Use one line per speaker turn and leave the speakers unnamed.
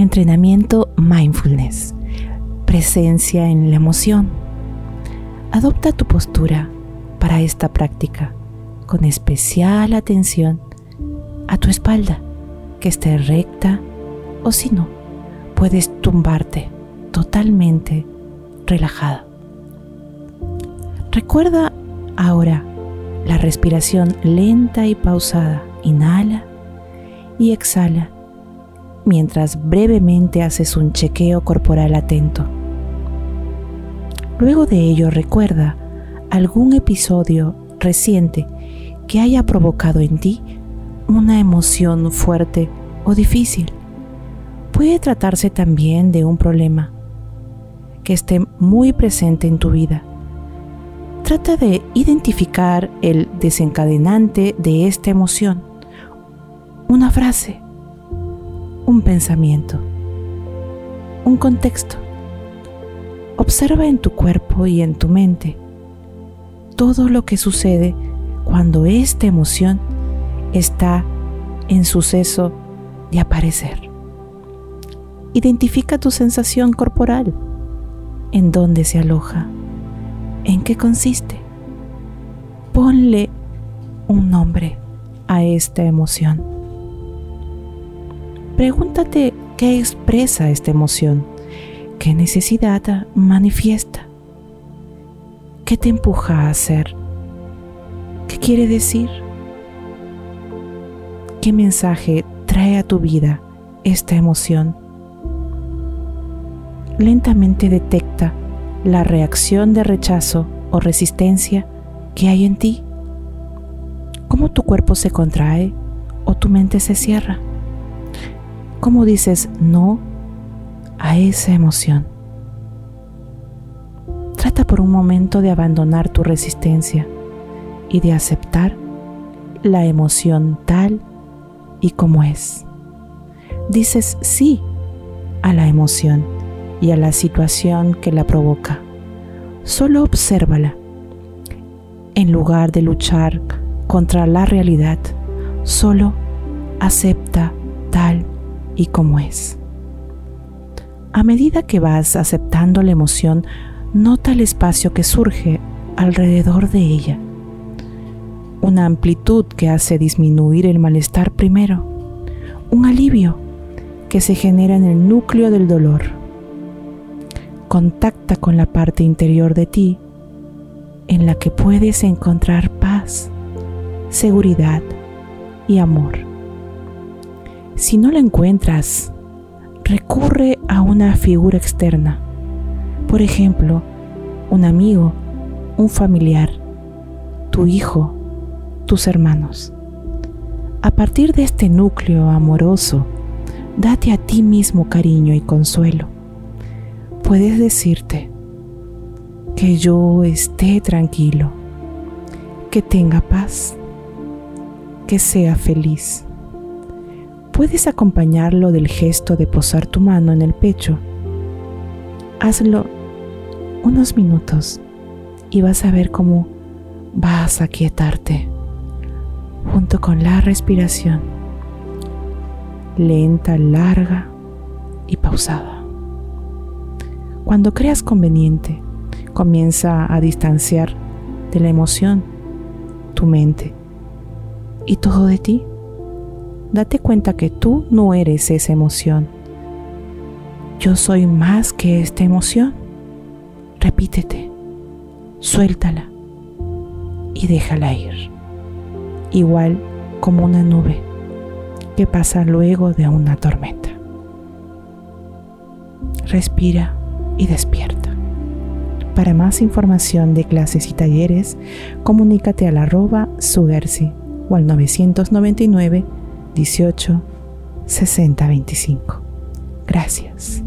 Entrenamiento Mindfulness. Presencia en la emoción. Adopta tu postura para esta práctica con especial atención a tu espalda, que esté recta o si no, puedes tumbarte totalmente relajada. Recuerda ahora la respiración lenta y pausada. Inhala y exhala mientras brevemente haces un chequeo corporal atento. Luego de ello recuerda algún episodio reciente que haya provocado en ti una emoción fuerte o difícil. Puede tratarse también de un problema que esté muy presente en tu vida. Trata de identificar el desencadenante de esta emoción. Una frase, un pensamiento, un contexto. Observa en tu cuerpo y en tu mente todo lo que sucede cuando esta emoción está en suceso de aparecer. Identifica tu sensación corporal, en dónde se aloja, en qué consiste. Ponle un nombre a esta emoción. Pregúntate qué expresa esta emoción, qué necesidad manifiesta, qué te empuja a hacer, qué quiere decir, qué mensaje trae a tu vida esta emoción. Lentamente detecta la reacción de rechazo o resistencia que hay en ti, cómo tu cuerpo se contrae o tu mente se cierra. ¿Cómo dices no a esa emoción? Trata por un momento de abandonar tu resistencia y de aceptar la emoción tal y como es. Dices sí a la emoción y a la situación que la provoca. Solo obsérvala. En lugar de luchar contra la realidad, solo acepta tal y como es. A medida que vas aceptando la emoción, nota el espacio que surge alrededor de ella. Una amplitud que hace disminuir el malestar primero. Un alivio que se genera en el núcleo del dolor. Contacta con la parte interior de ti en la que puedes encontrar paz, seguridad y amor. Si no la encuentras, recurre a una figura externa. Por ejemplo, un amigo, un familiar, tu hijo, tus hermanos. A partir de este núcleo amoroso, date a ti mismo cariño y consuelo. Puedes decirte que yo esté tranquilo, que tenga paz, que sea feliz puedes acompañarlo del gesto de posar tu mano en el pecho. Hazlo unos minutos y vas a ver cómo vas a quietarte junto con la respiración lenta, larga y pausada. Cuando creas conveniente, comienza a distanciar de la emoción tu mente y todo de ti date cuenta que tú no eres esa emoción. Yo soy más que esta emoción. Repítete, suéltala y déjala ir. Igual como una nube que pasa luego de una tormenta. Respira y despierta. Para más información de clases y talleres, comunícate al arroba sugersi o al 999 18 60 25. Gracias.